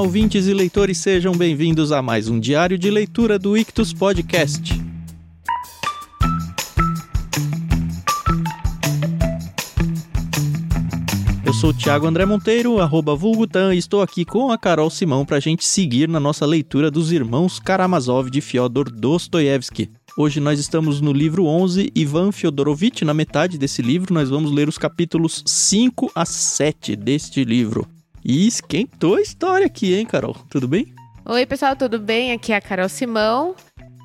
Olá, ouvintes e leitores, sejam bem-vindos a mais um diário de leitura do Ictus Podcast. Eu sou o Thiago André Monteiro, arroba Vulgutan, e estou aqui com a Carol Simão para a gente seguir na nossa leitura dos Irmãos Karamazov de Fyodor Dostoiévski. Hoje nós estamos no livro 11, Ivan Fyodorovitch. Na metade desse livro, nós vamos ler os capítulos 5 a 7 deste livro. E esquentou a história aqui, hein, Carol? Tudo bem? Oi, pessoal, tudo bem? Aqui é a Carol Simão.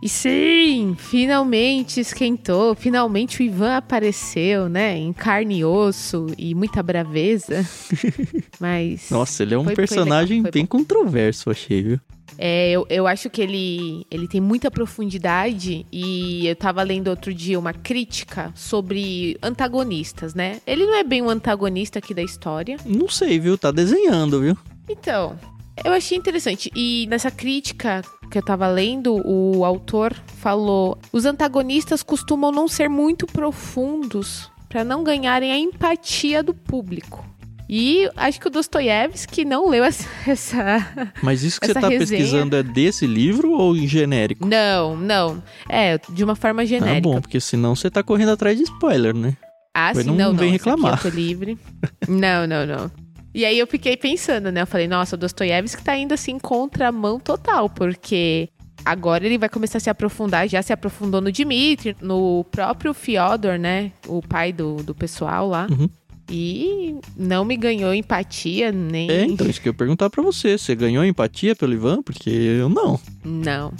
E sim, finalmente esquentou, finalmente o Ivan apareceu, né? Em carne e osso e muita braveza. Mas. Nossa, ele é um foi, personagem foi bem controverso, achei, viu? É, eu, eu acho que ele, ele tem muita profundidade e eu tava lendo outro dia uma crítica sobre antagonistas, né? Ele não é bem um antagonista aqui da história. Não sei, viu? Tá desenhando, viu? Então, eu achei interessante. E nessa crítica que eu tava lendo, o autor falou: os antagonistas costumam não ser muito profundos para não ganharem a empatia do público. E acho que o Dostoiévski não leu essa. essa Mas isso que você está pesquisando é desse livro ou em genérico? Não, não. É, de uma forma ah, genérica. Ah, bom, porque senão você está correndo atrás de spoiler, né? Ah, sim, não, não vem reclamar. eu tô livre. não, não, não. E aí eu fiquei pensando, né? Eu falei, nossa, o Dostoiévski tá indo assim contra a mão total, porque agora ele vai começar a se aprofundar, já se aprofundou no Dmitri, no próprio Fyodor, né? O pai do, do pessoal lá. Uhum. E não me ganhou empatia, nem. É, então, isso que eu ia perguntar pra você. Você ganhou empatia pelo Ivan? Porque eu não. Não.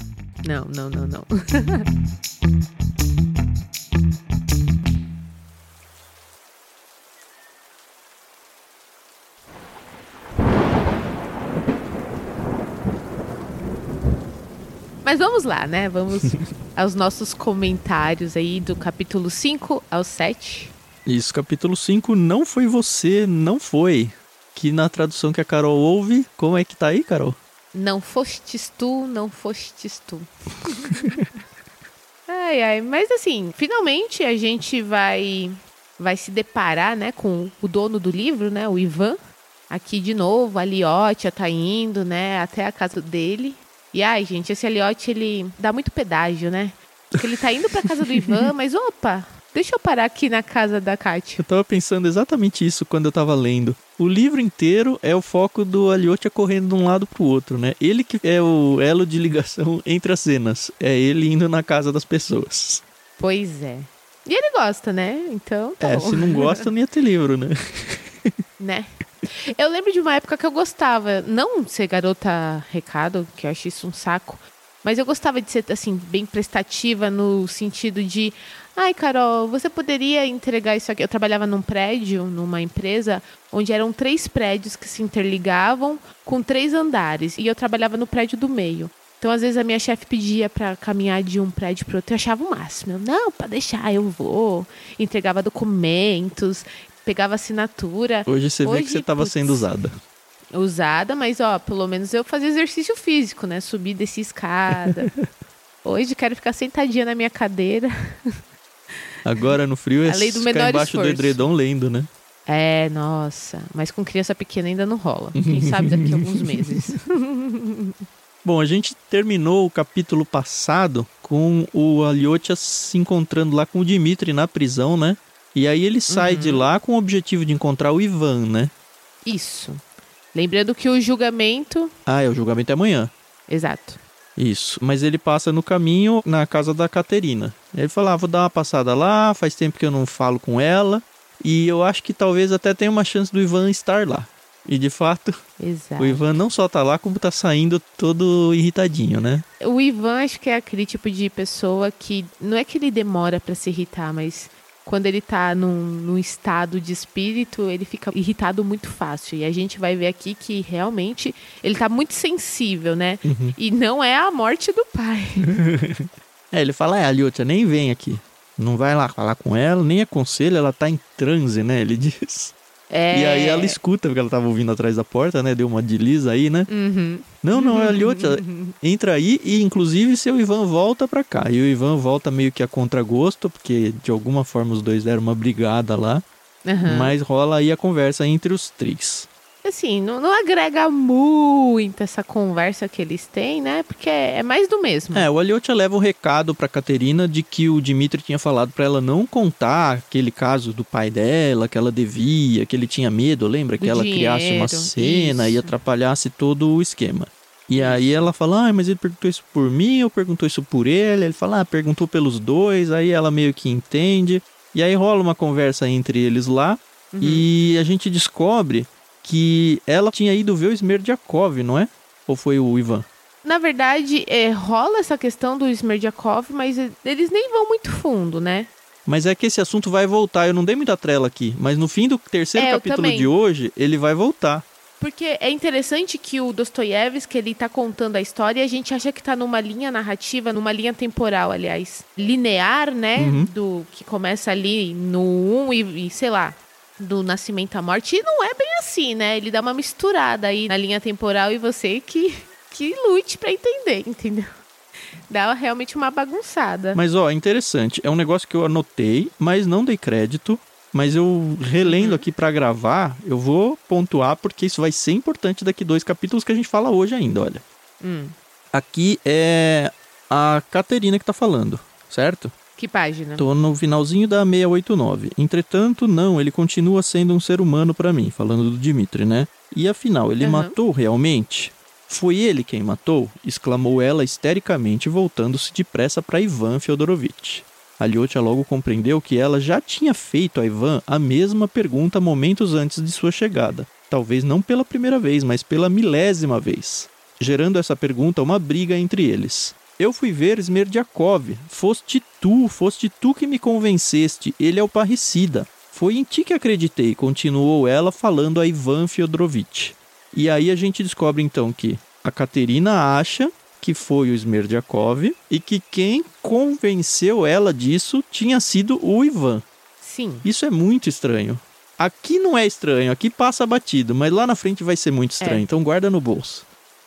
Não, não, não, não. Mas vamos lá, né? Vamos aos nossos comentários aí do capítulo 5 ao 7. Isso, capítulo 5, não foi você, não foi. Que na tradução que a Carol ouve, como é que tá aí, Carol? Não fostes tu, não fostes tu. ai, ai, mas assim, finalmente a gente vai vai se deparar, né, com o dono do livro, né, o Ivan. Aqui de novo, a Liotia tá indo, né, até a casa dele. E ai, gente, esse Elliot, ele dá muito pedágio, né? Porque ele tá indo pra casa do Ivan, mas opa, deixa eu parar aqui na casa da Kátia. Eu tava pensando exatamente isso quando eu tava lendo. O livro inteiro é o foco do Aliotia correndo de um lado pro outro, né? Ele que é o elo de ligação entre as cenas. É ele indo na casa das pessoas. Pois é. E ele gosta, né? Então. Tá é, bom. se não gosta, não ia ter livro, né? né? Eu lembro de uma época que eu gostava, não ser garota recado, que eu acho isso um saco, mas eu gostava de ser, assim, bem prestativa no sentido de. Ai, Carol, você poderia entregar isso aqui? Eu trabalhava num prédio, numa empresa, onde eram três prédios que se interligavam com três andares. E eu trabalhava no prédio do meio. Então, às vezes, a minha chefe pedia para caminhar de um prédio para outro. Eu achava o máximo. Eu, não, para deixar, eu vou. Entregava documentos pegava assinatura. Hoje você Hoje, vê que você estava sendo usada. Usada, mas ó, pelo menos eu fazia exercício físico, né? Subir desse escada. Hoje quero ficar sentadinha na minha cadeira. Agora no frio é A lei do ficar embaixo esforço. do edredom lendo, né? É, nossa. Mas com criança pequena ainda não rola. Quem sabe daqui a alguns meses. Bom, a gente terminou o capítulo passado com o Aliotia se encontrando lá com o Dimitri na prisão, né? E aí ele sai uhum. de lá com o objetivo de encontrar o Ivan, né? Isso. Lembrando que o julgamento. Ah, é, o julgamento é amanhã. Exato. Isso, mas ele passa no caminho na casa da Caterina. Ele fala: ah, vou dar uma passada lá, faz tempo que eu não falo com ela. E eu acho que talvez até tenha uma chance do Ivan estar lá. E de fato, Exato. o Ivan não só tá lá, como tá saindo todo irritadinho, né? O Ivan acho que é aquele tipo de pessoa que não é que ele demora para se irritar, mas quando ele tá num, num, estado de espírito, ele fica irritado muito fácil. E a gente vai ver aqui que realmente ele tá muito sensível, né? Uhum. E não é a morte do pai. é, ele fala, é, a Liotia nem vem aqui. Não vai lá falar com ela, nem aconselha, ela tá em transe, né? Ele diz. É... E aí ela escuta, porque ela tava ouvindo atrás da porta, né? Deu uma desliza aí, né? Uhum. Não, não, é a Liotia. Entra aí e, inclusive, seu Ivan volta pra cá. E o Ivan volta meio que a contragosto, porque de alguma forma os dois deram uma brigada lá. Uhum. Mas rola aí a conversa entre os três. Assim, não, não agrega muito essa conversa que eles têm, né? Porque é, é mais do mesmo. É, o Aliotia leva o um recado pra Caterina de que o Dimitri tinha falado para ela não contar aquele caso do pai dela, que ela devia, que ele tinha medo, lembra? Que ela dinheiro, criasse uma cena isso. e atrapalhasse todo o esquema. E aí ela fala, ah, mas ele perguntou isso por mim ou perguntou isso por ele? Ele fala, ah, perguntou pelos dois, aí ela meio que entende. E aí rola uma conversa entre eles lá uhum. e a gente descobre que ela tinha ido ver o Smerdiakov, não é? Ou foi o Ivan? Na verdade, é, rola essa questão do Smerdiakov, mas eles nem vão muito fundo, né? Mas é que esse assunto vai voltar. Eu não dei muita trela aqui, mas no fim do terceiro é, capítulo de hoje, ele vai voltar. Porque é interessante que o Dostoiévski, ele tá contando a história e a gente acha que tá numa linha narrativa, numa linha temporal, aliás, linear, né? Uhum. Do que começa ali no 1 um e, e, sei lá, do nascimento à morte. E não é bem assim, né? Ele dá uma misturada aí na linha temporal e você que, que lute para entender, entendeu? Dá realmente uma bagunçada. Mas, ó, interessante. É um negócio que eu anotei, mas não dei crédito mas eu relendo uhum. aqui para gravar, eu vou pontuar porque isso vai ser importante daqui dois capítulos que a gente fala hoje ainda, olha. Hum. Aqui é a Caterina que tá falando, certo? Que página? Tô no finalzinho da 689. Entretanto, não, ele continua sendo um ser humano para mim, falando do Dimitri, né? E afinal, ele uhum. matou realmente? Foi ele quem matou? exclamou ela histericamente, voltando-se depressa para Ivan Fyodorovitch. Aliotia logo compreendeu que ela já tinha feito a Ivan a mesma pergunta momentos antes de sua chegada. Talvez não pela primeira vez, mas pela milésima vez. Gerando essa pergunta uma briga entre eles. Eu fui ver Smerdiakov. Foste tu, foste tu que me convenceste. Ele é o parricida. Foi em ti que acreditei, continuou ela falando a Ivan Fyodorovitch. E aí a gente descobre então que a Caterina acha que foi o Smerdiakov e que quem convenceu ela disso tinha sido o Ivan. Sim. Isso é muito estranho. Aqui não é estranho, aqui passa batido, mas lá na frente vai ser muito estranho, é. então guarda no bolso.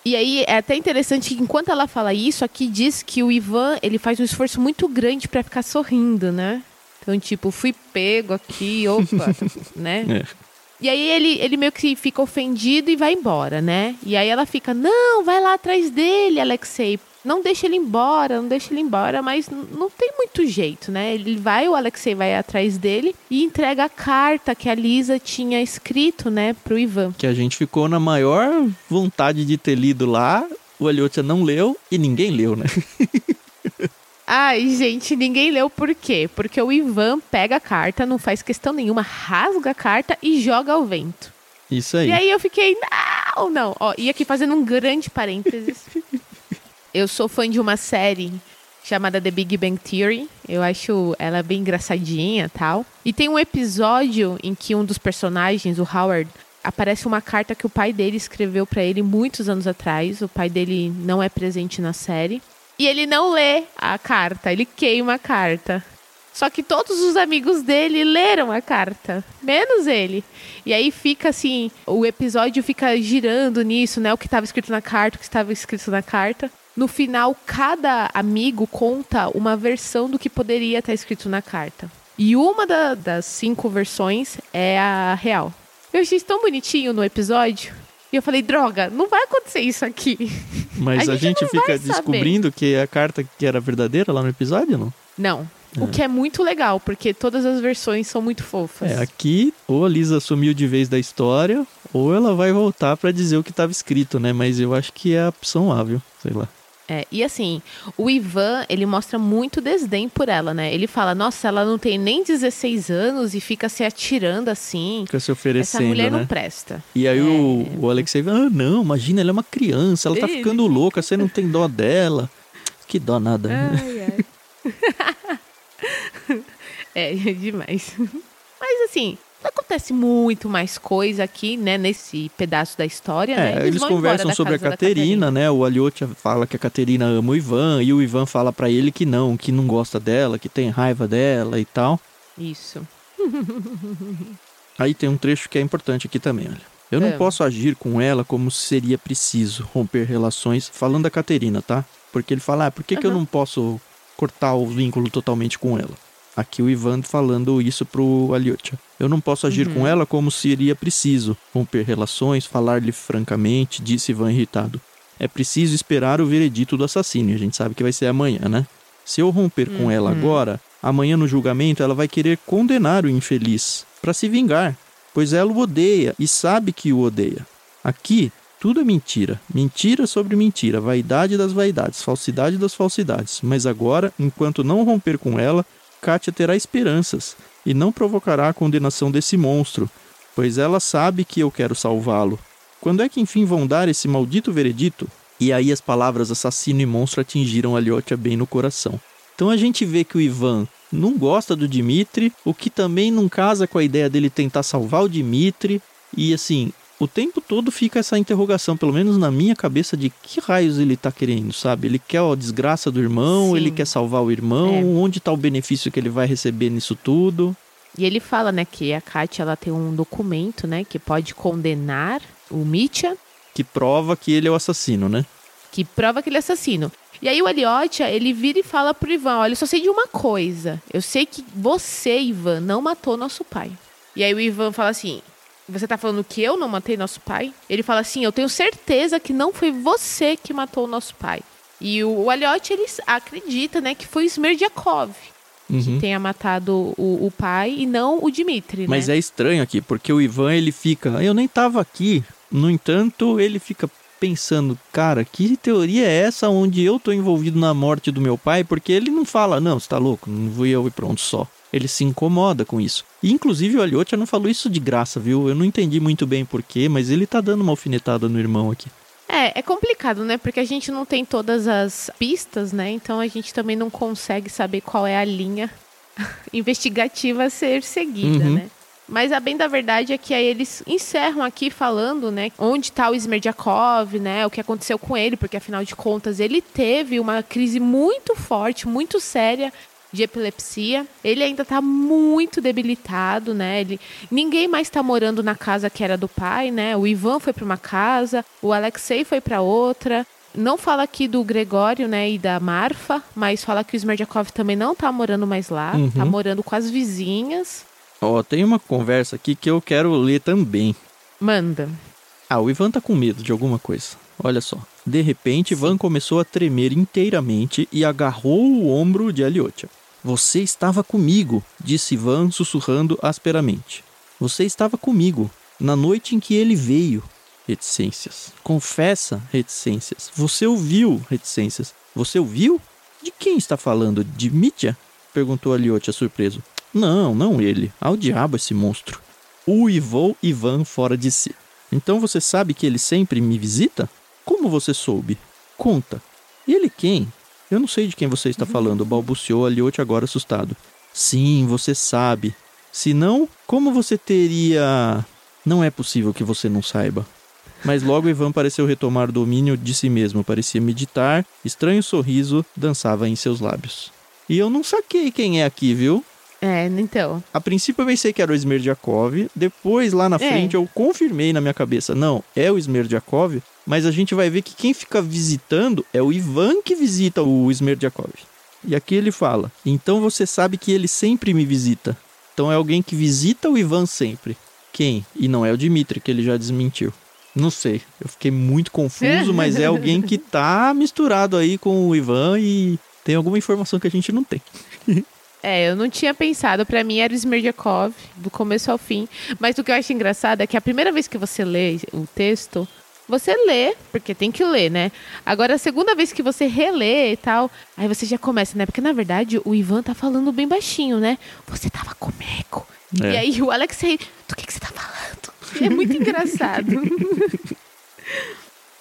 E aí é até interessante que enquanto ela fala isso, aqui diz que o Ivan, ele faz um esforço muito grande para ficar sorrindo, né? Então, tipo, fui pego aqui, opa, né? É. E aí ele, ele meio que fica ofendido e vai embora, né? E aí ela fica, não, vai lá atrás dele, Alexei. Não deixa ele embora, não deixa ele embora, mas não tem muito jeito, né? Ele vai, o Alexei vai atrás dele e entrega a carta que a Lisa tinha escrito, né, pro Ivan. Que a gente ficou na maior vontade de ter lido lá, o Aliotia não leu e ninguém leu, né? Ai, gente, ninguém leu por quê? Porque o Ivan pega a carta, não faz questão nenhuma, rasga a carta e joga ao vento. Isso aí. E aí eu fiquei, não, não. Ó, e aqui fazendo um grande parênteses. eu sou fã de uma série chamada The Big Bang Theory. Eu acho ela bem engraçadinha tal. E tem um episódio em que um dos personagens, o Howard, aparece uma carta que o pai dele escreveu para ele muitos anos atrás. O pai dele não é presente na série. E ele não lê a carta, ele queima a carta. Só que todos os amigos dele leram a carta, menos ele. E aí fica assim, o episódio fica girando nisso, né? O que estava escrito na carta, o que estava escrito na carta. No final, cada amigo conta uma versão do que poderia estar escrito na carta. E uma da, das cinco versões é a real. Eu achei tão bonitinho no episódio. E eu falei, droga, não vai acontecer isso aqui. Mas a, a gente, gente fica descobrindo que a carta que era verdadeira lá no episódio, não? Não. É. O que é muito legal, porque todas as versões são muito fofas. É, aqui ou a Lisa sumiu de vez da história, ou ela vai voltar para dizer o que estava escrito, né? Mas eu acho que é a opção A, viu? Sei lá. É, e assim, o Ivan, ele mostra muito desdém por ela, né? Ele fala, nossa, ela não tem nem 16 anos e fica se atirando assim. Fica se oferecendo, Essa mulher né? não presta. E aí é... o, o Alexei ah, não, imagina, ela é uma criança, ela tá ele... ficando louca, você não tem dó dela. Que dó nada. Ai, ai. é, é demais. Mas assim, acontece muito mais coisa aqui, né, nesse pedaço da história, é, né? Eles, eles conversam sobre a Caterina, né? O Aliotia fala que a Caterina ama o Ivan e o Ivan fala para ele que não, que não gosta dela, que tem raiva dela e tal. Isso. Aí tem um trecho que é importante aqui também, olha. Eu não é. posso agir com ela como seria preciso romper relações, falando da Caterina, tá? Porque ele fala, ah, por que, uhum. que eu não posso cortar o vínculo totalmente com ela? Aqui o Ivan falando isso pro Alyosha. Eu não posso agir uhum. com ela como seria preciso. Romper relações, falar-lhe francamente, disse Ivan irritado. É preciso esperar o veredito do assassino. E a gente sabe que vai ser amanhã, né? Se eu romper uhum. com ela agora, amanhã no julgamento ela vai querer condenar o infeliz para se vingar, pois ela o odeia e sabe que o odeia. Aqui tudo é mentira, mentira sobre mentira, vaidade das vaidades, falsidade das falsidades. Mas agora, enquanto não romper com ela, Kátia terá esperanças e não provocará a condenação desse monstro, pois ela sabe que eu quero salvá-lo. Quando é que enfim vão dar esse maldito veredito? E aí as palavras assassino e monstro atingiram Aliotia bem no coração. Então a gente vê que o Ivan não gosta do Dimitri, o que também não casa com a ideia dele tentar salvar o Dimitri. E assim, o tempo todo fica essa interrogação, pelo menos na minha cabeça, de que raios ele tá querendo, sabe? Ele quer a desgraça do irmão, Sim. ele quer salvar o irmão, é. onde tá o benefício que ele vai receber nisso tudo? E ele fala, né, que a Katia ela tem um documento, né, que pode condenar o Mitya. Que prova que ele é o assassino, né? Que prova que ele é assassino. E aí o Eliotia, ele vira e fala pro Ivan, olha, eu só sei de uma coisa. Eu sei que você, Ivan, não matou nosso pai. E aí o Ivan fala assim, você tá falando que eu não matei nosso pai? Ele fala assim: Eu tenho certeza que não foi você que matou o nosso pai. E o, o Aliotti, ele acredita, né, que foi o Smerdiakov uhum. que tenha matado o, o, pai e não o Dmitri, Mas né? é estranho aqui, porque o Ivan, ele fica... Eu nem tava aqui. No entanto, ele fica pensando, cara, que teoria é essa onde eu tô envolvido na morte do meu pai? Porque ele não fala, não, você tá louco, não vou eu e pronto, só. Ele se incomoda com isso. E inclusive o Aliotia não falou isso de graça, viu? Eu não entendi muito bem porquê, mas ele tá dando uma alfinetada no irmão aqui. É, é complicado, né? Porque a gente não tem todas as pistas, né? Então a gente também não consegue saber qual é a linha investigativa a ser seguida, uhum. né? Mas a bem da verdade é que aí eles encerram aqui falando, né, onde está o Smerdiakov, né, o que aconteceu com ele, porque afinal de contas ele teve uma crise muito forte, muito séria de epilepsia. Ele ainda está muito debilitado, né? Ele, ninguém mais está morando na casa que era do pai, né? O Ivan foi para uma casa, o Alexei foi para outra. Não fala aqui do Gregório, né, e da Marfa, mas fala que o Smerdyakov também não está morando mais lá, uhum. tá morando com as vizinhas. Ó, oh, tem uma conversa aqui que eu quero ler também. Manda. Ah, o Ivan tá com medo de alguma coisa. Olha só. De repente, Ivan começou a tremer inteiramente e agarrou o ombro de Aliotia. Você estava comigo, disse Ivan sussurrando asperamente. Você estava comigo, na noite em que ele veio. Reticências. Confessa, reticências. Você ouviu, reticências. Você ouviu? De quem está falando? De Mitya? Perguntou Aliotia surpreso. Não, não ele. Ao diabo esse monstro. Uivou Ivan fora de si. Então você sabe que ele sempre me visita? Como você soube? Conta. Ele quem? Eu não sei de quem você está falando, balbuciou Aliote agora assustado. Sim, você sabe. Se não, como você teria. Não é possível que você não saiba. Mas logo Ivan pareceu retomar o domínio de si mesmo, parecia meditar, estranho sorriso dançava em seus lábios. E eu não saquei quem é aqui, viu? É, então. A princípio eu pensei que era o Smerdyakov, depois lá na é. frente eu confirmei na minha cabeça, não, é o Smerdyakov, mas a gente vai ver que quem fica visitando é o Ivan que visita o Smerdyakov. E aqui ele fala: Então você sabe que ele sempre me visita. Então é alguém que visita o Ivan sempre. Quem? E não é o Dimitri, que ele já desmentiu. Não sei. Eu fiquei muito confuso, mas é alguém que tá misturado aí com o Ivan e tem alguma informação que a gente não tem. É, eu não tinha pensado. Para mim era o Smerdyakov, do começo ao fim. Mas o que eu acho engraçado é que a primeira vez que você lê o texto, você lê, porque tem que ler, né? Agora, a segunda vez que você relê e tal, aí você já começa, né? Porque na verdade o Ivan tá falando bem baixinho, né? Você tava comigo. É. E aí o Alexei, do que, que você tá falando? É muito engraçado.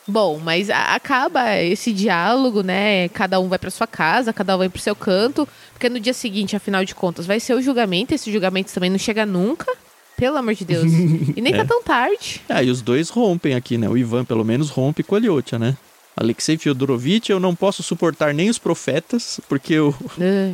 Bom, mas acaba esse diálogo, né? Cada um vai para sua casa, cada um vai pro seu canto, porque no dia seguinte, afinal de contas, vai ser o julgamento. Esse julgamento também não chega nunca. Pelo amor de Deus. E nem tá é. tá tão tarde. Ah, e os dois rompem aqui, né? O Ivan, pelo menos, rompe com a Liotia, né? Alexei Fyodorovitch, eu não posso suportar nem os profetas, porque o,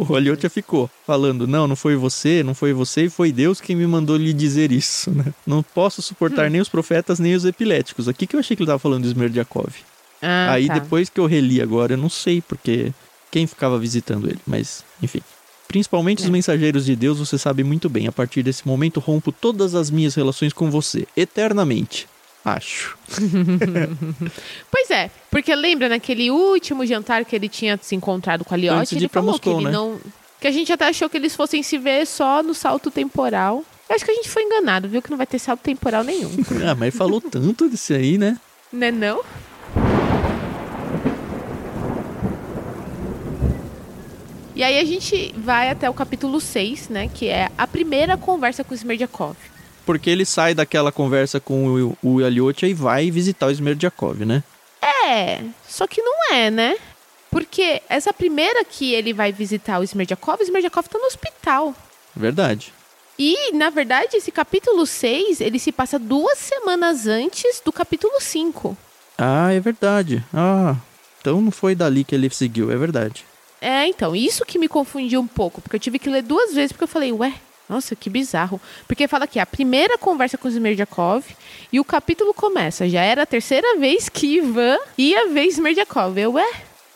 o Aliotia ficou falando, não, não foi você, não foi você, e foi Deus quem me mandou lhe dizer isso, né? Não posso suportar hum. nem os profetas, nem os epiléticos. Aqui que eu achei que ele tava falando de Smerdyakov. Ah, Aí, tá. depois que eu reli agora, eu não sei, porque quem ficava visitando ele, mas, enfim. Principalmente os É. mensageiros de Deus, você sabe muito bem. A partir desse momento, rompo todas as minhas relações com você, eternamente. Acho. Pois é, porque lembra naquele último jantar que ele tinha se encontrado com a Liotte, ele falou Moscou, que ele né? não. Que a gente até achou que eles fossem se ver só no salto temporal. Eu acho que a gente foi enganado, viu? Que não vai ter salto temporal nenhum. Ah, mas falou tanto disso aí, né? né não? E aí a gente vai até o capítulo 6, né? Que é a primeira conversa com o Smerdyakov. Porque ele sai daquela conversa com o, o Aliotia e vai visitar o Smerdyakov, né? É, só que não é, né? Porque essa primeira que ele vai visitar o Smerdyakov, o Smerdyakov tá no hospital. Verdade. E, na verdade, esse capítulo 6, ele se passa duas semanas antes do capítulo 5. Ah, é verdade. Ah, então não foi dali que ele seguiu, é verdade. É, então, isso que me confundiu um pouco, porque eu tive que ler duas vezes, porque eu falei, ué, nossa, que bizarro. Porque fala aqui, a primeira conversa com o Smerdyakov, e o capítulo começa, já era a terceira vez que Ivan ia ver Smerdyakov. Eu, ué,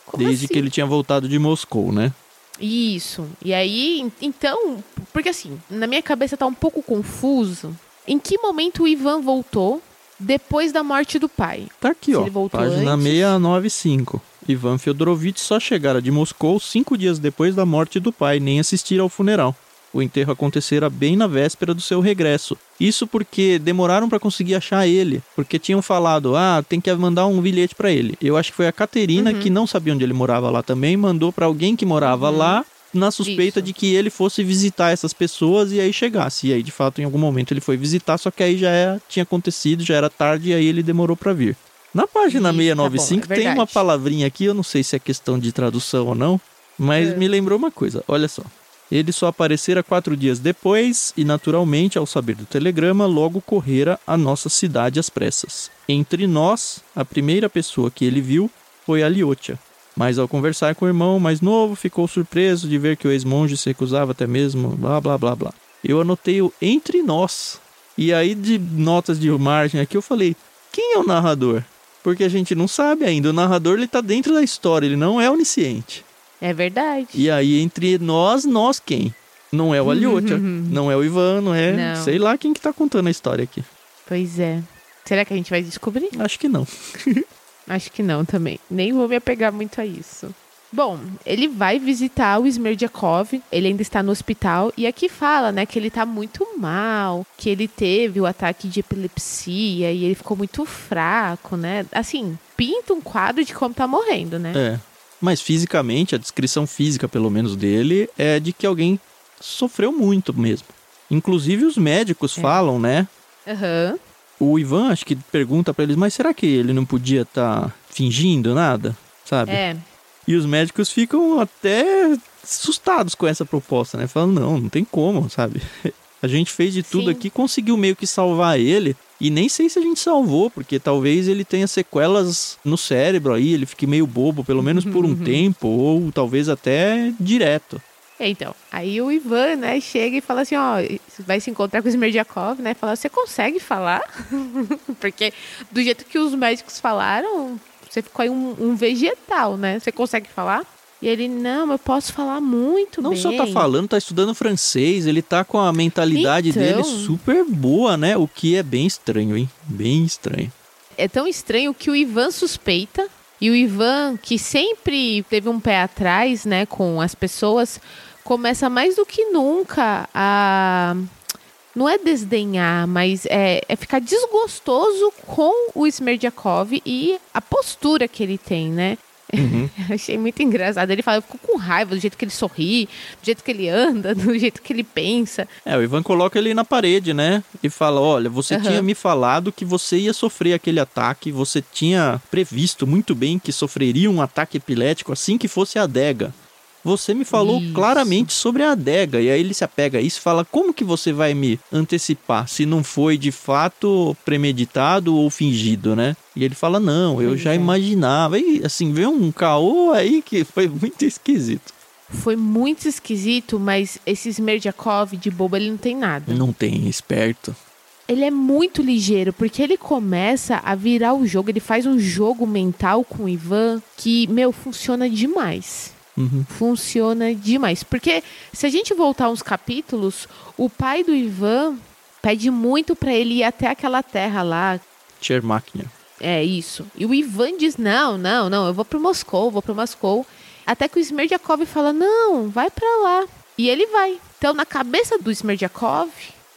como Desde assim? que ele tinha voltado de Moscou, né? Isso. E aí, en- então, porque assim, na minha cabeça tá um pouco confuso. Em que momento o Ivan voltou depois da morte do pai? Tá aqui, Se ó. ele voltou Página antes. 695. Ivan Fyodorovitch só chegara de Moscou cinco dias depois da morte do pai, nem assistir ao funeral. O enterro acontecera bem na véspera do seu regresso. Isso porque demoraram para conseguir achar ele, porque tinham falado: "Ah, tem que mandar um bilhete para ele". Eu acho que foi a Caterina Uhum. que não sabia onde ele morava lá também, mandou para alguém que morava lá na suspeita Isso. de que ele fosse visitar essas pessoas e aí chegasse. E aí, de fato, em algum momento ele foi visitar, só que aí já é- tinha acontecido, já era tarde e aí ele demorou para vir. Na página Isso, tá bom, 695 é tem uma palavrinha aqui, eu não sei se é questão de tradução ou não, mas É. me lembrou uma coisa, olha só. Ele só aparecera quatro dias depois e, naturalmente, ao saber do telegrama, logo correra a nossa cidade às pressas. Entre nós, a primeira pessoa que ele viu foi a Liotia. Mas ao conversar com o irmão mais novo, ficou surpreso de ver que o ex-monge se recusava até mesmo, blá blá blá blá. Eu anotei o entre nós. E aí, de notas de margem aqui, eu falei: quem é o narrador? Porque a gente não sabe ainda. O narrador ele tá dentro da história, ele não é onisciente. É verdade. E aí, entre nós, nós quem? Não é o Aliotia, não é o Ivan, não é. Não. Sei lá quem que tá contando a história aqui. Pois é. Será que a gente vai descobrir? Acho que não. Acho que não também. Nem vou me apegar muito a isso. Bom, ele vai visitar o Smerdyakov, ele ainda está no hospital, e aqui fala, né, que ele tá muito mal, que ele teve o ataque de epilepsia e ele ficou muito fraco, né? Assim, pinta um quadro de como tá morrendo, né? É. Mas fisicamente, a descrição física, pelo menos dele, é de que alguém sofreu muito mesmo. Inclusive os médicos É. falam, né? Aham. O Ivan acho que pergunta pra eles, mas será que ele não podia estar fingindo nada? Sabe? É. E os médicos ficam até assustados com essa proposta, né? Falam, não, não tem como, sabe? A gente fez de tudo Sim. aqui, conseguiu meio que salvar ele. E nem sei se a gente salvou, porque talvez ele tenha sequelas no cérebro aí, ele fique meio bobo, pelo menos por um tempo, ou talvez até direto. É, Então, aí o Ivan, né, chega e fala assim, ó, vai se encontrar com o Smerdyakov, né, fala, você consegue falar? Porque do jeito que os médicos falaram, você ficou aí um, um vegetal, né? Você consegue falar? E ele, não, eu posso falar muito Não bem. só tá falando, tá estudando francês, ele tá com a mentalidade Então. dele super boa, né? O que é bem estranho, hein? Bem estranho. É tão estranho que o Ivan suspeita, e o Ivan, que sempre teve um pé atrás, né, com as pessoas, começa mais do que nunca a. Não é desdenhar, mas é, é ficar desgostoso com o Smerdyakov e a postura que ele tem, né? Uhum. Achei muito engraçado. Ele fala, eu fico com raiva do jeito que ele sorri, do jeito que ele anda, do jeito que ele pensa. É, o Ivan coloca ele na parede, né? E fala: Olha, você Aham. tinha me falado que você ia sofrer aquele ataque, você tinha previsto muito bem que sofreria um ataque epilético assim que fosse a adega. Você me falou Isso. claramente sobre a adega. E aí ele se apega a isso e fala: Como que você vai me antecipar se não foi de fato premeditado ou fingido, né? E ele fala: Não, eu Pois já é. imaginava. E assim, veio um caô aí que foi muito esquisito. Foi muito esquisito, mas esse Smerdyakov de bobo, ele não tem nada. Não tem esperto. Ele é muito ligeiro, porque ele começa a virar o jogo, ele faz um jogo mental com o Ivan que, meu, funciona demais. Uhum. Funciona demais. Porque se a gente voltar uns capítulos, o pai do Ivan pede muito para ele ir até aquela terra lá. Chermaknia. É isso. E o Ivan diz: não, não, não, eu vou pro Moscou, vou pro Moscou. Até que o Smerdyakov fala: não, vai para lá. E ele vai. Então, na cabeça do Smerdyakov,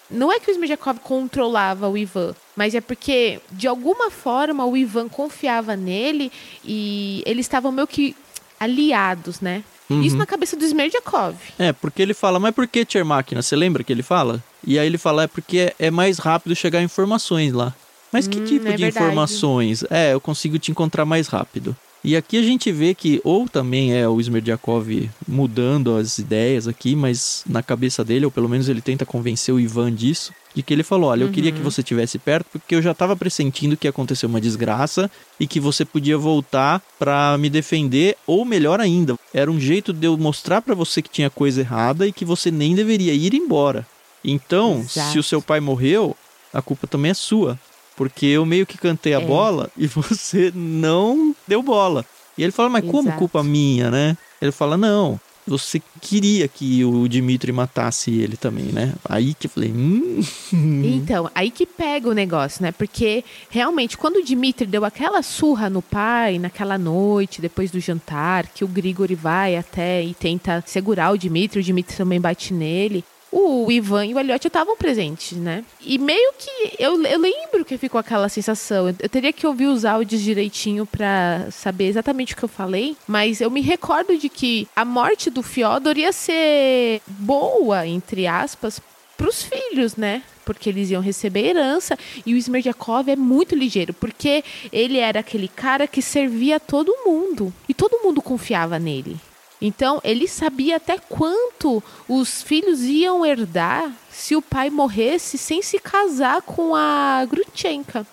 não é que o Smerdyakov controlava o Ivan, mas é porque, de alguma forma, o Ivan confiava nele e eles estavam meio que aliados, né? Uhum. Isso na cabeça do Smerdyakov. É, porque ele fala, mas por que Tier Máquina? Você lembra que ele fala? E aí ele fala, é porque é mais rápido chegar informações lá. Mas que Hum, tipo é de verdade. informações? É, eu consigo te encontrar mais rápido. E aqui a gente vê que, ou também é o Smerdyakov mudando as ideias aqui, mas na cabeça dele, ou pelo menos ele tenta convencer o Ivan disso, de que ele falou: Olha, eu queria Uhum. que você estivesse perto, porque eu já estava pressentindo que ia acontecer uma desgraça e que você podia voltar pra me defender, ou melhor ainda, era um jeito de eu mostrar pra você que tinha coisa errada e que você nem deveria ir embora. Então, Exato. se o seu pai morreu, a culpa também é sua. Porque eu meio que cantei a É. bola e você não deu bola. E ele fala, mas como Exato. culpa minha, né? Ele fala, não, você queria que o Dimitri matasse ele também, né? Aí que eu falei, hum. Então, aí que pega o negócio, né? Porque realmente, quando o Dmitry deu aquela surra no pai naquela noite, depois do jantar, que o Grigori vai até e tenta segurar o Dmitry, o Dmitry também bate nele. O Ivan e o Elliot estavam presentes, né? E meio que eu, eu lembro que ficou aquela sensação. Eu, eu teria que ouvir os áudios direitinho pra saber exatamente o que eu falei, mas eu me recordo de que a morte do Fyodor ia ser boa, entre aspas, pros filhos, né? Porque eles iam receber herança. E o Smerdyakov é muito ligeiro, porque ele era aquele cara que servia a todo mundo. E todo mundo confiava nele. Então, ele sabia até quanto os filhos iam herdar se o pai morresse sem se casar com a Grutchenka.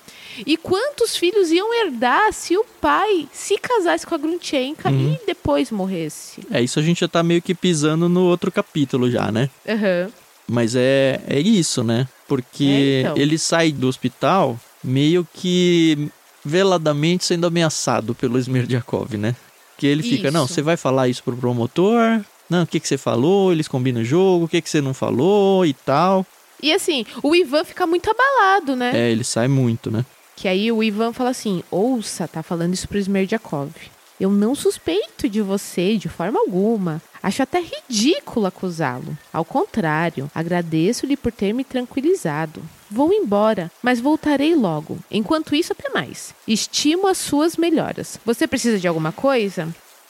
E quantos filhos iam herdar se o pai se casasse com a Grutchenka e depois morresse. É, isso a gente já tá meio que pisando no outro capítulo já, né? Aham. Mas é, é isso, né? Porque É, então. ele sai do hospital meio que veladamente sendo ameaçado pelo Smerdyakov, né? Que ele fica, Isso. não, você vai falar isso pro promotor? Não, o que, que você falou? Eles combinam o jogo, o que, que você não falou e tal. E assim, o Ivan fica muito abalado, né? É, ele sai muito, né? Que aí o Ivan fala assim: ouça, tá falando isso pro Smerdyakov. Eu não suspeito de você de forma alguma. Acho até ridículo acusá-lo. Ao contrário, agradeço-lhe por ter me tranquilizado. Vou embora, mas voltarei logo. Enquanto isso, até mais. Estimo as suas melhoras. Você precisa de alguma coisa?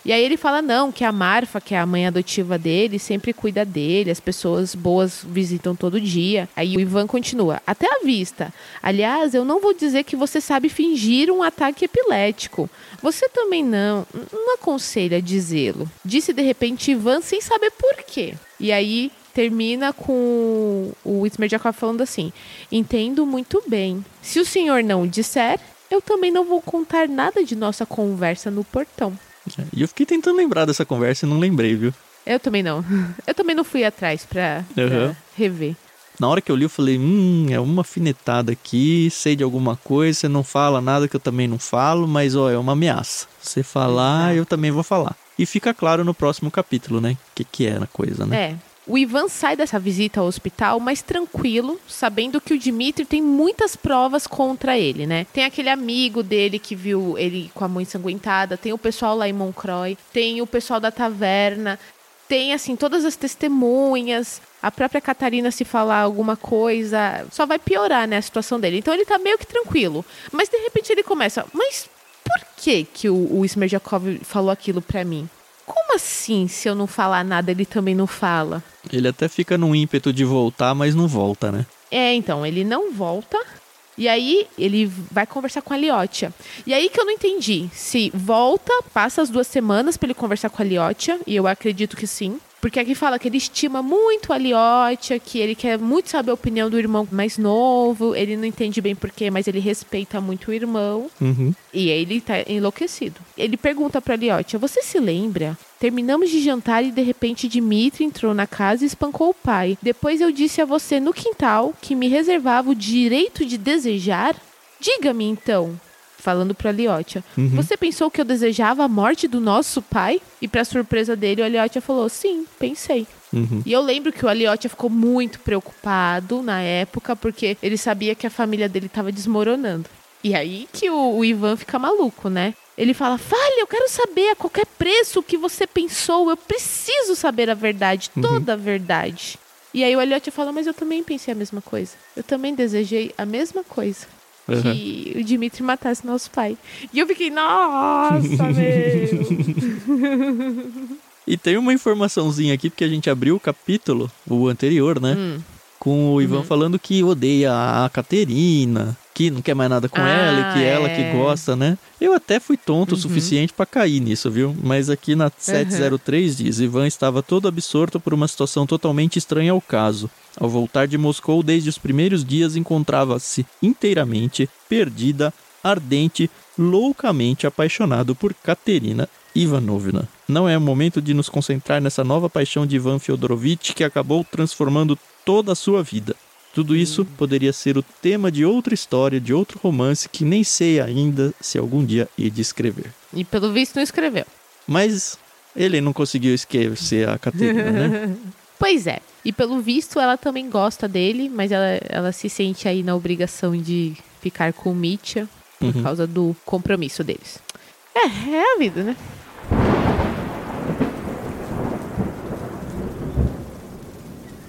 E aí ele fala não, que a Marfa, que é a mãe adotiva dele, sempre cuida dele, as pessoas boas visitam todo dia. Aí o Ivan continua, até a vista. Aliás, eu não vou dizer que você sabe fingir um ataque epilético. Você também não, não aconselha dizê-lo. Disse de repente Ivan sem saber por quê. E aí termina com o Smerdyakov falando assim: Entendo muito bem. Se o senhor não disser, eu também não vou contar nada de nossa conversa no portão. E eu fiquei tentando lembrar dessa conversa e não lembrei, viu? Eu também não. Eu também não fui atrás pra, pra Uhum. rever. Na hora que eu li, eu falei, hum, é uma afinetada aqui, sei de alguma coisa, você não fala nada que eu também não falo, mas ó, é uma ameaça. Você falar, eu também vou falar. E fica claro no próximo capítulo, né? O que, que é a coisa, né? É. O Ivan sai dessa visita ao hospital mais tranquilo, sabendo que o Dimitri tem muitas provas contra ele, né? Tem aquele amigo dele que viu ele com a mão ensanguentada, tem o pessoal lá em Moncroy, tem o pessoal da taverna, tem assim todas as testemunhas. A própria Catarina, se falar alguma coisa, só vai piorar né, a situação dele. Então ele tá meio que tranquilo. Mas de repente ele começa, mas por que que o, o Smerdyakov falou aquilo pra mim? Como assim, se eu não falar nada, ele também não fala? Ele até fica num ímpeto de voltar, mas não volta, né? É, então, ele não volta. E aí, ele vai conversar com a Liotia. E aí que eu não entendi. Se volta, passa as duas semanas pra ele conversar com a Liotia, e eu acredito que sim. Porque aqui fala que ele estima muito a Liotia, que ele quer muito saber a opinião do irmão mais novo. Ele não entende bem porquê, mas ele respeita muito o irmão. Uhum. E aí ele tá enlouquecido. Ele pergunta pra Liotia: Você se lembra? Terminamos de jantar e de repente Dimitri entrou na casa e espancou o pai. Depois eu disse a você no quintal que me reservava o direito de desejar? Diga-me então. Falando pro Aliotia. Uhum. Você pensou que eu desejava a morte do nosso pai? E pra surpresa dele, o Aliotia falou: Sim, pensei. Uhum. E eu lembro que o Aliotia ficou muito preocupado na época, porque ele sabia que a família dele estava desmoronando. E aí que o, o, Ivan fica maluco, né? Ele fala: Fale, eu quero saber a qualquer preço o que você pensou. Eu preciso saber a verdade, uhum. toda a verdade. E aí o Elliot fala: Mas eu também pensei a mesma coisa. Eu também desejei a mesma coisa. Uhum. Que o Dimitri matasse nosso pai. E eu fiquei: Nossa, meu. e tem uma informaçãozinha aqui, porque a gente abriu o capítulo, o anterior, né? Hum com o Ivan uhum. falando que odeia a Caterina, que não quer mais nada com ah, ela e que é. ela que é. gosta, né? Eu até fui tonto uhum. o suficiente para cair nisso, viu? Mas aqui na 703 uhum. diz: Ivan estava todo absorto por uma situação totalmente estranha ao caso. Ao voltar de Moscou, desde os primeiros dias, encontrava-se inteiramente perdida, ardente, loucamente apaixonado por Caterina Ivanovna. Não é o momento de nos concentrar nessa nova paixão de Ivan Fyodorovitch que acabou transformando toda a sua vida. Tudo isso poderia ser o tema de outra história, de outro romance que nem sei ainda se algum dia ia de escrever. E pelo visto não escreveu. Mas ele não conseguiu esquecer a Caterina, né? Pois é. E pelo visto ela também gosta dele, mas ela, ela se sente aí na obrigação de ficar com o Mitya por uhum. causa do compromisso deles. É, é a vida, né?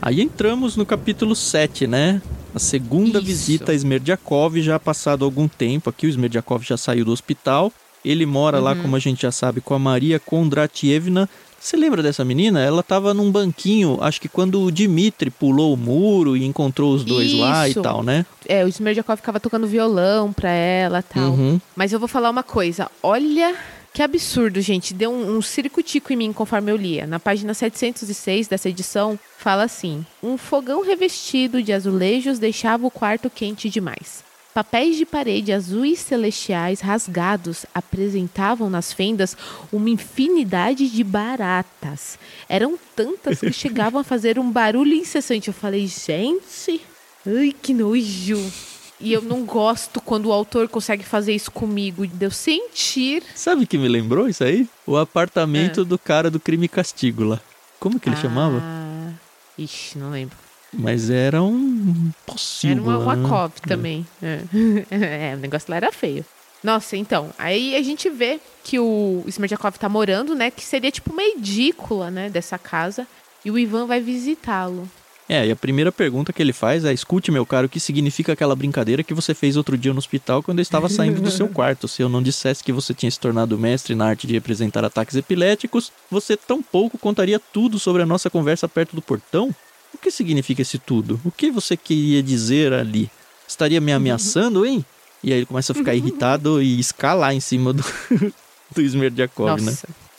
Aí entramos no capítulo 7, né? A segunda Isso. visita a Smerdiakov, já passado algum tempo aqui, o Smerdiakov já saiu do hospital. Ele mora uhum. lá, como a gente já sabe, com a Maria Kondratievna. Você lembra dessa menina? Ela estava num banquinho, acho que quando o Dmitri pulou o muro e encontrou os dois Isso. lá e tal, né? É, o Smerdiakov ficava tocando violão pra ela e tal. Uhum. Mas eu vou falar uma coisa. Olha que absurdo, gente. Deu um, um circo-tico em mim conforme eu lia. Na página 706 dessa edição, fala assim: Um fogão revestido de azulejos deixava o quarto quente demais. Papéis de parede azuis celestiais rasgados apresentavam nas fendas uma infinidade de baratas. Eram tantas que chegavam a fazer um barulho incessante. Eu falei, gente, ai que nojo. E eu não gosto quando o autor consegue fazer isso comigo, de eu sentir. Sabe que me lembrou isso aí? O apartamento é. do cara do crime e castigo lá. Como que ele ah, chamava? Ixi, não lembro. Mas era um possível. Era uma, uma né? também. É. é, o negócio lá era feio. Nossa, então, aí a gente vê que o Smerdyakov tá morando, né? Que seria tipo uma edícula, né? Dessa casa. E o Ivan vai visitá-lo. É, e a primeira pergunta que ele faz é: escute, meu caro, o que significa aquela brincadeira que você fez outro dia no hospital quando eu estava saindo do seu quarto? Se eu não dissesse que você tinha se tornado mestre na arte de representar ataques epiléticos, você tão pouco contaria tudo sobre a nossa conversa perto do portão? O que significa esse tudo? O que você queria dizer ali? Estaria me ameaçando, hein? E aí ele começa a ficar irritado e escalar em cima do, do Smerdyakov, né?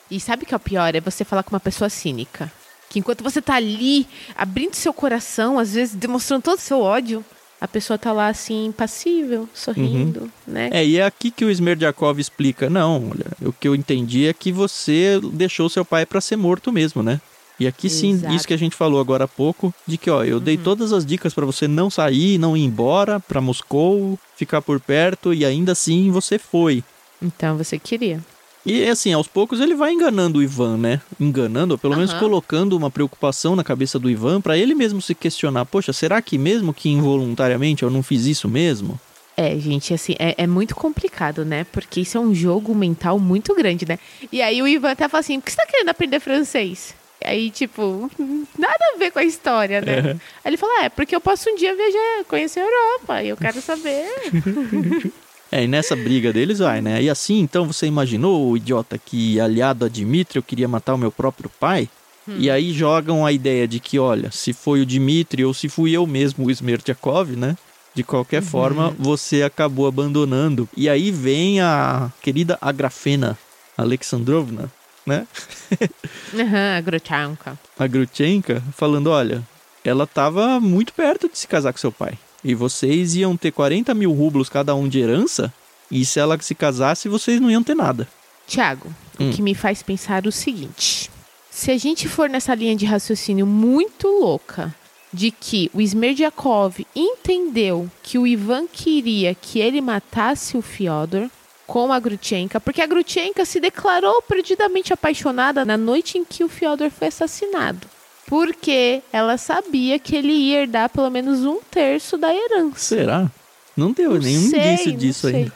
E sabe o que é o pior? É você falar com uma pessoa cínica que enquanto você tá ali abrindo seu coração, às vezes demonstrando todo o seu ódio, a pessoa tá lá assim, impassível, sorrindo, uhum. né? É, e é aqui que o Smerdyakov explica, não, olha, o que eu entendi é que você deixou seu pai para ser morto mesmo, né? E aqui sim, Exato. isso que a gente falou agora há pouco, de que, ó, eu uhum. dei todas as dicas para você não sair, não ir embora para Moscou, ficar por perto e ainda assim você foi. Então você queria. E assim, aos poucos ele vai enganando o Ivan, né? Enganando, ou pelo uhum. menos colocando uma preocupação na cabeça do Ivan para ele mesmo se questionar: poxa, será que mesmo que involuntariamente eu não fiz isso mesmo? É, gente, assim, é, é, muito complicado, né? Porque isso é um jogo mental muito grande, né? E aí o Ivan até fala assim: por que você tá querendo aprender francês? Aí, tipo, nada a ver com a história, né? Aí ele fala: é, porque eu posso um dia viajar, conhecer a Europa, e eu quero saber. É, e nessa briga deles vai, né? E assim, então você imaginou, o idiota, que aliado a Dimitri eu queria matar o meu próprio pai? Hum. E aí jogam a ideia de que, olha, se foi o Dimitri ou se fui eu mesmo, o Smertyakov, né? De qualquer uhum. forma, você acabou abandonando. E aí vem a querida Agrafena Alexandrovna, né? Uhum, a Grutchenka. A Grutchenka falando, olha, ela estava muito perto de se casar com seu pai. E vocês iam ter 40 mil rublos cada um de herança. E se ela se casasse, vocês não iam ter nada. Tiago, hum. o que me faz pensar o seguinte: se a gente for nessa linha de raciocínio muito louca de que o Smerdyakov entendeu que o Ivan queria que ele matasse o Fyodor, com a Grutchenka, porque a Grutchenka se declarou perdidamente apaixonada na noite em que o Fyodor foi assassinado. Porque ela sabia que ele ia herdar pelo menos um terço da herança. Será? Não deu Não nenhum sei, indício disso sei. ainda.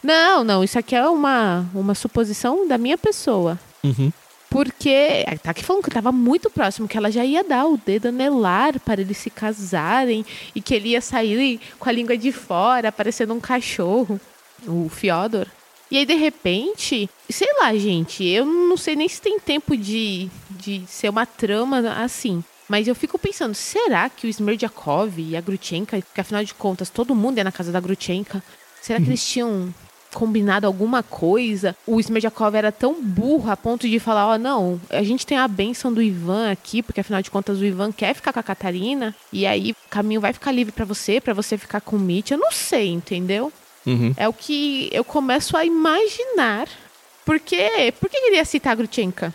Não, não, isso aqui é uma, uma suposição da minha pessoa. Uhum. Porque tá aqui falando que tava muito próximo, que ela já ia dar o dedo anelar para eles se casarem e que ele ia sair com a língua de fora, parecendo um cachorro, o Fyodor. E aí, de repente, sei lá, gente, eu não sei nem se tem tempo de, de ser uma trama assim. Mas eu fico pensando, será que o Smerdyakov e a Grutchenka, que afinal de contas todo mundo é na casa da Grutchenka, será que eles tinham combinado alguma coisa? O Smerdyakov era tão burro a ponto de falar, ó, não, a gente tem a benção do Ivan aqui, porque afinal de contas o Ivan quer ficar com a Catarina, e aí o caminho vai ficar livre pra você, pra você ficar com o Mitch. Eu não sei, entendeu? Uhum. É o que eu começo a imaginar. Por quê? Por que ele ia citar a Grutchenka?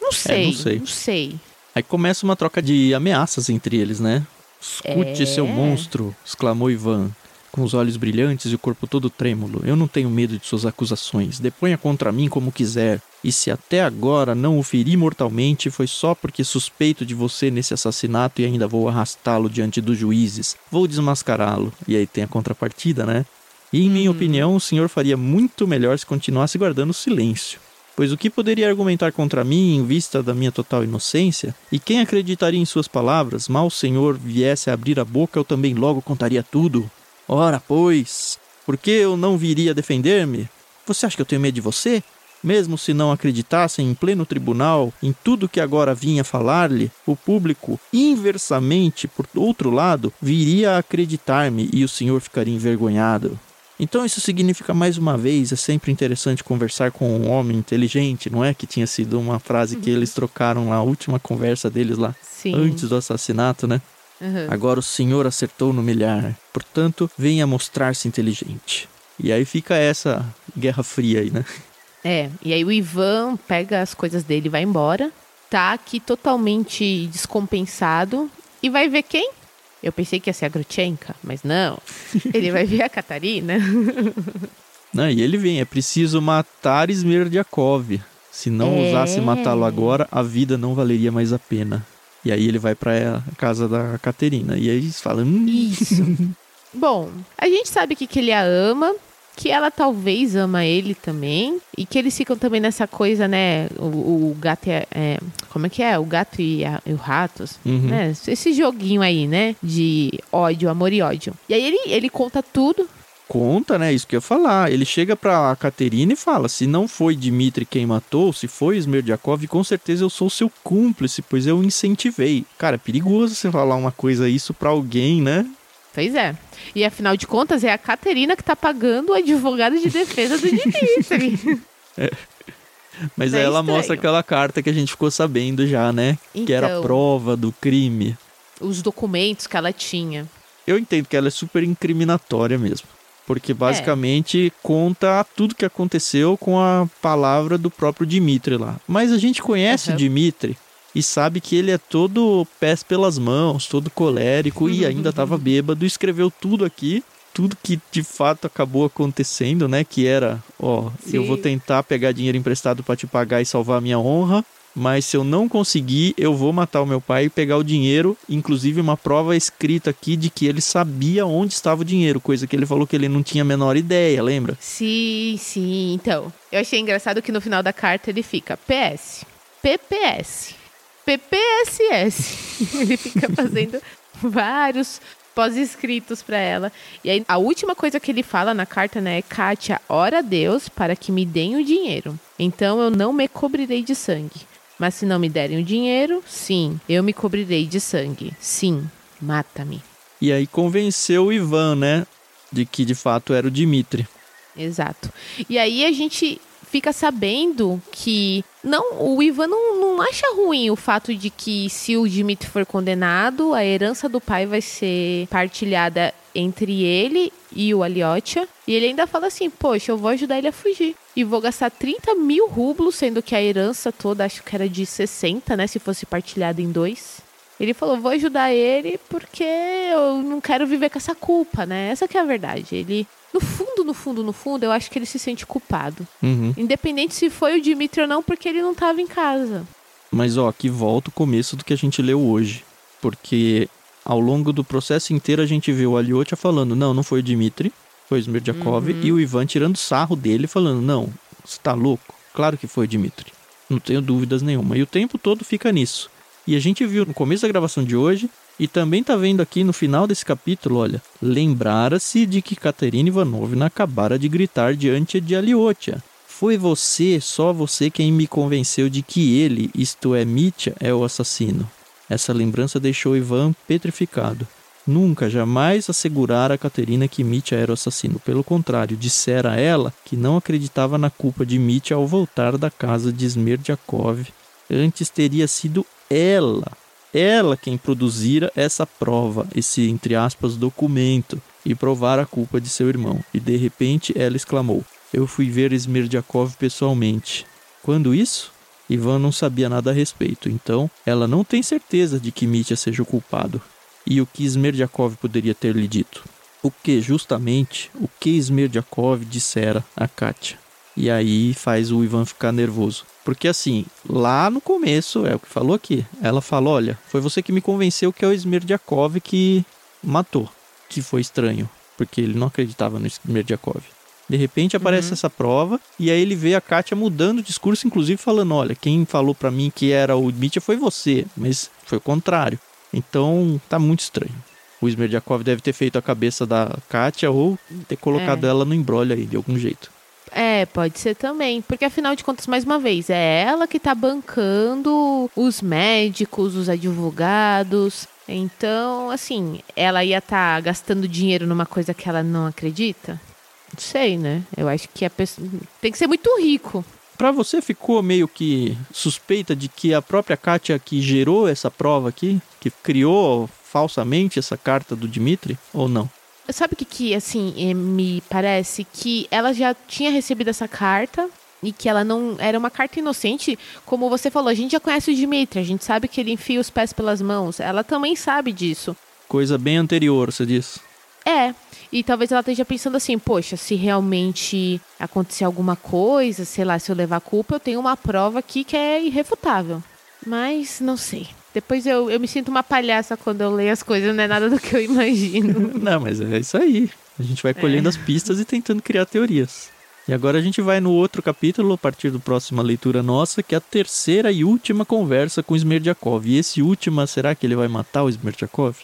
Não sei, É, não sei. não sei. Aí começa uma troca de ameaças entre eles, né? Escute, É. seu monstro! exclamou Ivan, com os olhos brilhantes e o corpo todo trêmulo. Eu não tenho medo de suas acusações. Deponha contra mim como quiser. E se até agora não o feri mortalmente, foi só porque suspeito de você nesse assassinato e ainda vou arrastá-lo diante dos juízes. Vou desmascará-lo. E aí tem a contrapartida, né? E em minha opinião, o senhor faria muito melhor se continuasse guardando silêncio. Pois o que poderia argumentar contra mim em vista da minha total inocência? E quem acreditaria em suas palavras? Mal o senhor viesse a abrir a boca, eu também logo contaria tudo. Ora, pois, por que eu não viria defender-me? Você acha que eu tenho medo de você? Mesmo se não acreditassem em pleno tribunal em tudo que agora vinha falar-lhe, o público, inversamente, por outro lado, viria a acreditar-me e o senhor ficaria envergonhado. Então isso significa mais uma vez, é sempre interessante conversar com um homem inteligente, não é? Que tinha sido uma frase que eles trocaram na última conversa deles lá, Sim. antes do assassinato, né? Uhum. Agora o senhor acertou no milhar, portanto, venha mostrar-se inteligente. E aí fica essa guerra fria aí, né? É, e aí o Ivan pega as coisas dele e vai embora. Tá aqui totalmente descompensado. E vai ver quem? Eu pensei que ia ser a Grutchenka, mas não. Ele vai ver a Catarina. Não, e ele vem, é preciso matar Smerdyakov. Se não É. ousasse matá-lo agora, a vida não valeria mais a pena. E aí ele vai pra casa da Caterina. E aí eles falam, hum, Isso. Bom, a gente sabe que, que ele a ama, que ela talvez ama ele também, e que eles ficam também nessa coisa, né? O, o gato é, é- Como é que é? O gato e, a- e o ratos. Uhum. Né? Esse joguinho aí, né? De ódio, amor e ódio. E aí ele, ele conta tudo. conta, né? Isso que eu ia falar. Ele chega pra Caterina e fala: se não foi Dmitri quem matou, se foi Smerdyakov, com certeza eu sou seu cúmplice, pois eu incentivei. Cara, é perigoso você falar uma coisa isso pra alguém, né? Pois é. E afinal de contas, é a Caterina que tá pagando o advogado de defesa do Dimitri. Mas É aí ela estranho. mostra aquela carta que a gente ficou sabendo já, né? Que era a Então. prova do crime. Os documentos que ela tinha. Eu entendo que ela é super incriminatória mesmo. É. Porque basicamente conta tudo que aconteceu com a palavra do próprio Dimitri lá. Mas a gente conhece o Aham. Dimitri e sabe que ele é todo pés pelas mãos, todo colérico e ainda estava bêbado. Escreveu tudo aqui, tudo que de fato acabou acontecendo, né? Que era, ó, eu Sim. vou tentar pegar dinheiro emprestado para te pagar e salvar a minha honra. Mas se eu não conseguir, eu vou matar o meu pai e pegar o dinheiro. Inclusive, uma prova escrita aqui de que ele sabia onde estava o dinheiro, coisa que ele falou que ele não tinha a menor ideia, lembra? Sim, sim. Então, eu achei engraçado que no final da carta ele fica PS, PPS, PPSS. ele fica fazendo vários pós-escritos pra ela. E aí, a última coisa que ele fala na carta, né, é Kátia, ora a Deus para que me deem o dinheiro. Então eu não me cobrirei de sangue. Mas se não me derem o dinheiro, sim, eu me cobrirei de sangue. Sim, mata-me. E aí convenceu o Ivan, né? De que de fato era o Dimitri. Exato. E aí a gente fica sabendo que não, o Ivan não, não acha ruim o fato de que se o Dimitri for condenado, a herança do pai vai ser partilhada entre ele e o Aliotia. E ele ainda fala assim, poxa, eu vou ajudar ele a fugir. E vou gastar 30 mil rublos, sendo que a herança toda acho que era de 60, né? Se fosse partilhada em dois. Ele falou, vou ajudar ele porque eu não quero viver com essa culpa, né? Essa que é a verdade. Ele, no fundo, no fundo, no fundo, eu acho que ele se sente culpado. Uhum. Independente se foi o Dimitri ou não, porque ele não tava em casa. Mas ó, aqui volta o começo do que a gente leu hoje. Porque ao longo do processo inteiro a gente vê o Aliotia falando, não, não foi o Dmitri, foi o Smerdyakov, Uhum. e o Ivan tirando sarro dele, falando, não, você tá louco? Claro que foi o Dmitri. Não tenho dúvidas nenhuma. E o tempo todo fica nisso. E a gente viu no começo da gravação de hoje, e também tá vendo aqui no final desse capítulo, olha, lembrara-se de que Katerina Ivanovna acabara de gritar diante de Aliotia. Foi você, só você quem me convenceu de que ele, isto é, Mitya, é o assassino. Essa lembrança deixou Ivan petrificado. Nunca, jamais assegurara a Katerina que Mitya era o assassino. Pelo contrário, dissera a ela que não acreditava na culpa de Mitya ao voltar da casa de Smerdyakov. Antes teria sido ela, ela quem produzira essa prova, esse, entre aspas, documento, e provar a culpa de seu irmão. E de repente ela exclamou: Eu fui ver Smerdyakov pessoalmente. Quando isso? Ivan não sabia nada a respeito, então ela não tem certeza de que Mitya seja o culpado. E o que Smerdyakov poderia ter lhe dito? O que, justamente, o que Smerdyakov dissera a Katia? E aí faz o Ivan ficar nervoso. Porque assim, lá no começo, é o que falou aqui, ela falou, olha, foi você que me convenceu que é o Smerdyakov que matou. Que foi estranho, porque ele não acreditava no Smerdyakov. De repente aparece Uhum. essa prova e aí ele vê a Katia mudando o discurso, inclusive falando: olha, quem falou pra mim que era o Mitya foi você, mas foi o contrário. Então tá muito estranho. O Smerdyakov deve ter feito a cabeça da Katia ou ter colocado É. ela no embrolho aí de algum jeito. É, pode ser também. Porque afinal de contas, mais uma vez, é ela que tá bancando os médicos, os advogados. Então, assim, ela ia estar gastando dinheiro numa coisa que ela não acredita? Não sei, né? Eu acho que a pessoa tem que ser muito rico. Pra você ficou meio que suspeita de que a própria Katia que gerou essa prova aqui, que criou falsamente essa carta do Dmitri, ou não? Sabe o que, que assim, eh, me parece? Que ela já tinha recebido essa carta e que ela não. Era uma carta inocente. Como você falou, a gente já conhece o Dimitri, a gente sabe que ele enfia os pés pelas mãos. Ela também sabe disso. Coisa bem anterior, você diz. É. E talvez ela esteja pensando assim, poxa, se realmente acontecer alguma coisa, sei lá, se eu levar a culpa, eu tenho uma prova aqui que é irrefutável. Mas não sei. Depois eu, eu me sinto uma palhaça quando eu leio as coisas, não é nada do que eu imagino. Não, mas é isso aí. A gente vai colhendo as pistas e tentando criar teorias. E agora a gente vai no outro capítulo, a partir da próxima leitura nossa, que é a terceira e última conversa com o Smerdyakov. E esse última, será que ele vai matar o Smerdyakov?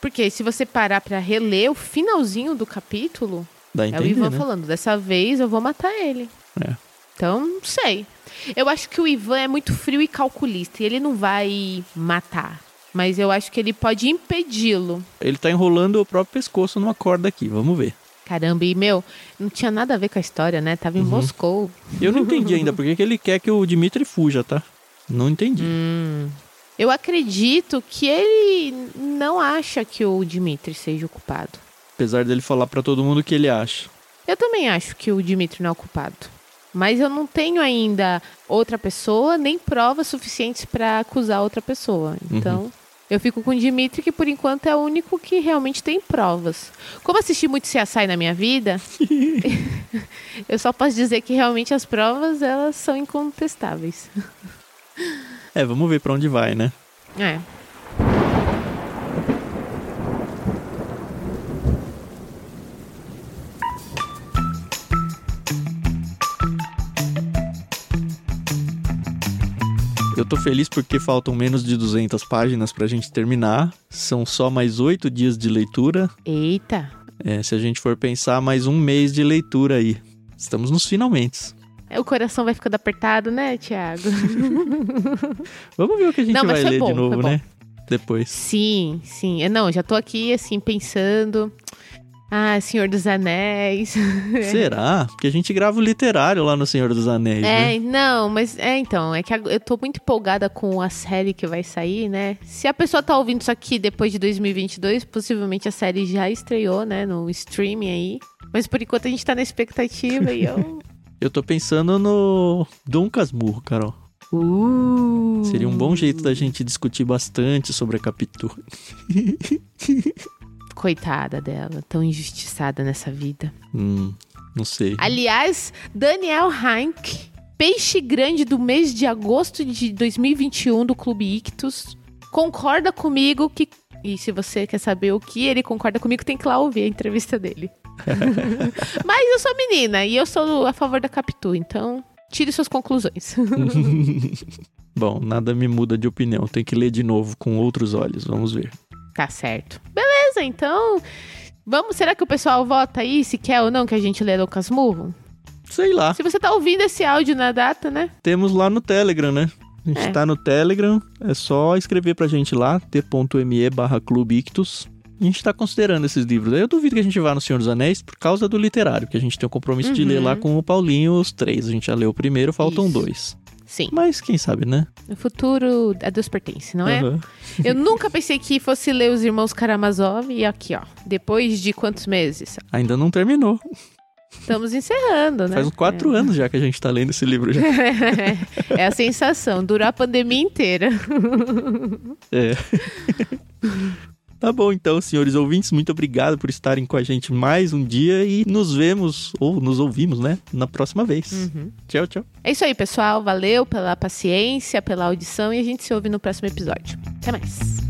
Porque se você parar pra reler o finalzinho do capítulo, Dá é o Ivan né? falando, dessa vez eu vou matar ele. É. Então, não sei. Eu acho que o Ivan é muito frio e calculista e ele não vai matar. Mas eu acho que ele pode impedi-lo. Ele tá enrolando o próprio pescoço numa corda aqui, vamos ver. Caramba, e meu, não tinha nada a ver com a história, né? Tava Uhum. em Moscou. Eu não entendi ainda porque que ele quer que o Dmitri fuja, tá? Não entendi. Hum. Eu acredito que ele não acha que o Dimitri seja o culpado. Apesar dele falar pra todo mundo o que ele acha. Eu também acho que o Dimitri não é o culpado. Mas eu não tenho ainda outra pessoa, nem provas suficientes pra acusar outra pessoa. Então, eu fico com o Dimitri, que por enquanto é o único que realmente tem provas. Como assisti muito CSI na minha vida, eu só posso dizer que realmente as provas, elas são incontestáveis. É, vamos ver pra onde vai, né? É. Eu tô feliz porque faltam menos de 200 páginas pra gente terminar. São só mais oito dias de leitura. Eita. É, se a gente for pensar, mais um mês de leitura aí. Estamos nos finalmente. O coração vai ficando apertado, né, Thiago? Vamos ver o que a gente Não, vai ler bom, de novo, né? Depois. Sim, sim. Eu não, já tô aqui assim pensando. Ah, Senhor dos Anéis. Será? Porque a gente grava o literário lá no Senhor dos Anéis, né? É, não, mas é então, é que eu tô muito empolgada com a série que vai sair, né? Se a pessoa tá ouvindo isso aqui depois de 2022, possivelmente a série já estreou, né, no streaming aí. Mas por enquanto a gente tá na expectativa e eu. Eu tô pensando no Dom Casmurro, Carol. Uh. Seria um bom jeito da gente discutir bastante sobre a Capitu. Coitada dela, tão injustiçada nessa vida. Hum. Não sei. Aliás, Daniel Heinck, peixe grande do mês de agosto de 2021 do Clube Ictus, concorda comigo que. E se você quer saber o que ele concorda comigo, tem que lá ouvir a entrevista dele. Mas eu sou menina e eu sou a favor da Capitu, então tire suas conclusões. Bom, nada me muda de opinião. Tem que ler de novo com outros olhos. Vamos ver. Tá certo. Beleza, então. Vamos, será que o pessoal vota aí se quer ou não que a gente lê Lucas Murro? Sei lá. Se você tá ouvindo esse áudio na data, né? Temos lá no Telegram, né? A gente É. tá no Telegram, é só escrever pra gente lá, t.me barra Clube Ictus. A gente tá considerando esses livros. Eu duvido que a gente vá no Senhor dos Anéis por causa do literário, que a gente tem o compromisso de Uhum. ler lá com o Paulinho os três. A gente já leu o primeiro, faltam Isso. dois. Sim. Mas quem sabe, né? O futuro a Deus pertence, não é? Eu nunca pensei que fosse ler os irmãos Karamazov e aqui, ó. Depois de quantos meses? Ainda não terminou. Estamos encerrando, né? Faz uns quatro anos já que a gente tá lendo esse livro já. É a sensação, durou a pandemia inteira. É. Tá bom, então, senhores ouvintes, muito obrigado por estarem com a gente mais um dia e nos vemos, ou nos ouvimos, né, na próxima vez. Uhum. Tchau, tchau. É isso aí, pessoal. Valeu pela paciência, pela audição e a gente se ouve no próximo episódio. Até mais.